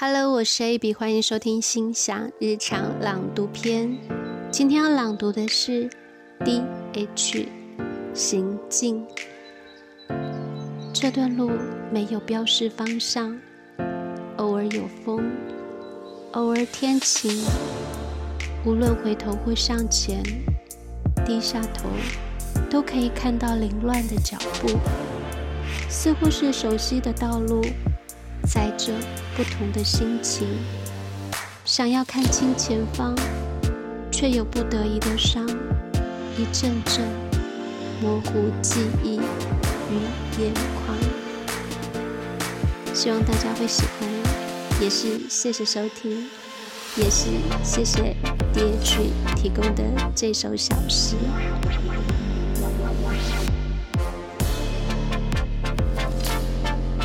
Hello，我是 AB，欢迎收听心想日常朗读篇。今天要朗读的是 D H 行进。这段路没有标示方向，偶尔有风，偶尔天晴。无论回头或向前，低下头，都可以看到凌乱的脚步，似乎是熟悉的道路。载着不同的心情，想要看清前方，却有不得已的伤，一阵阵模糊记忆于眼眶。希望大家会喜欢，也是谢谢收听，也是谢谢 D H 提供的这首小诗。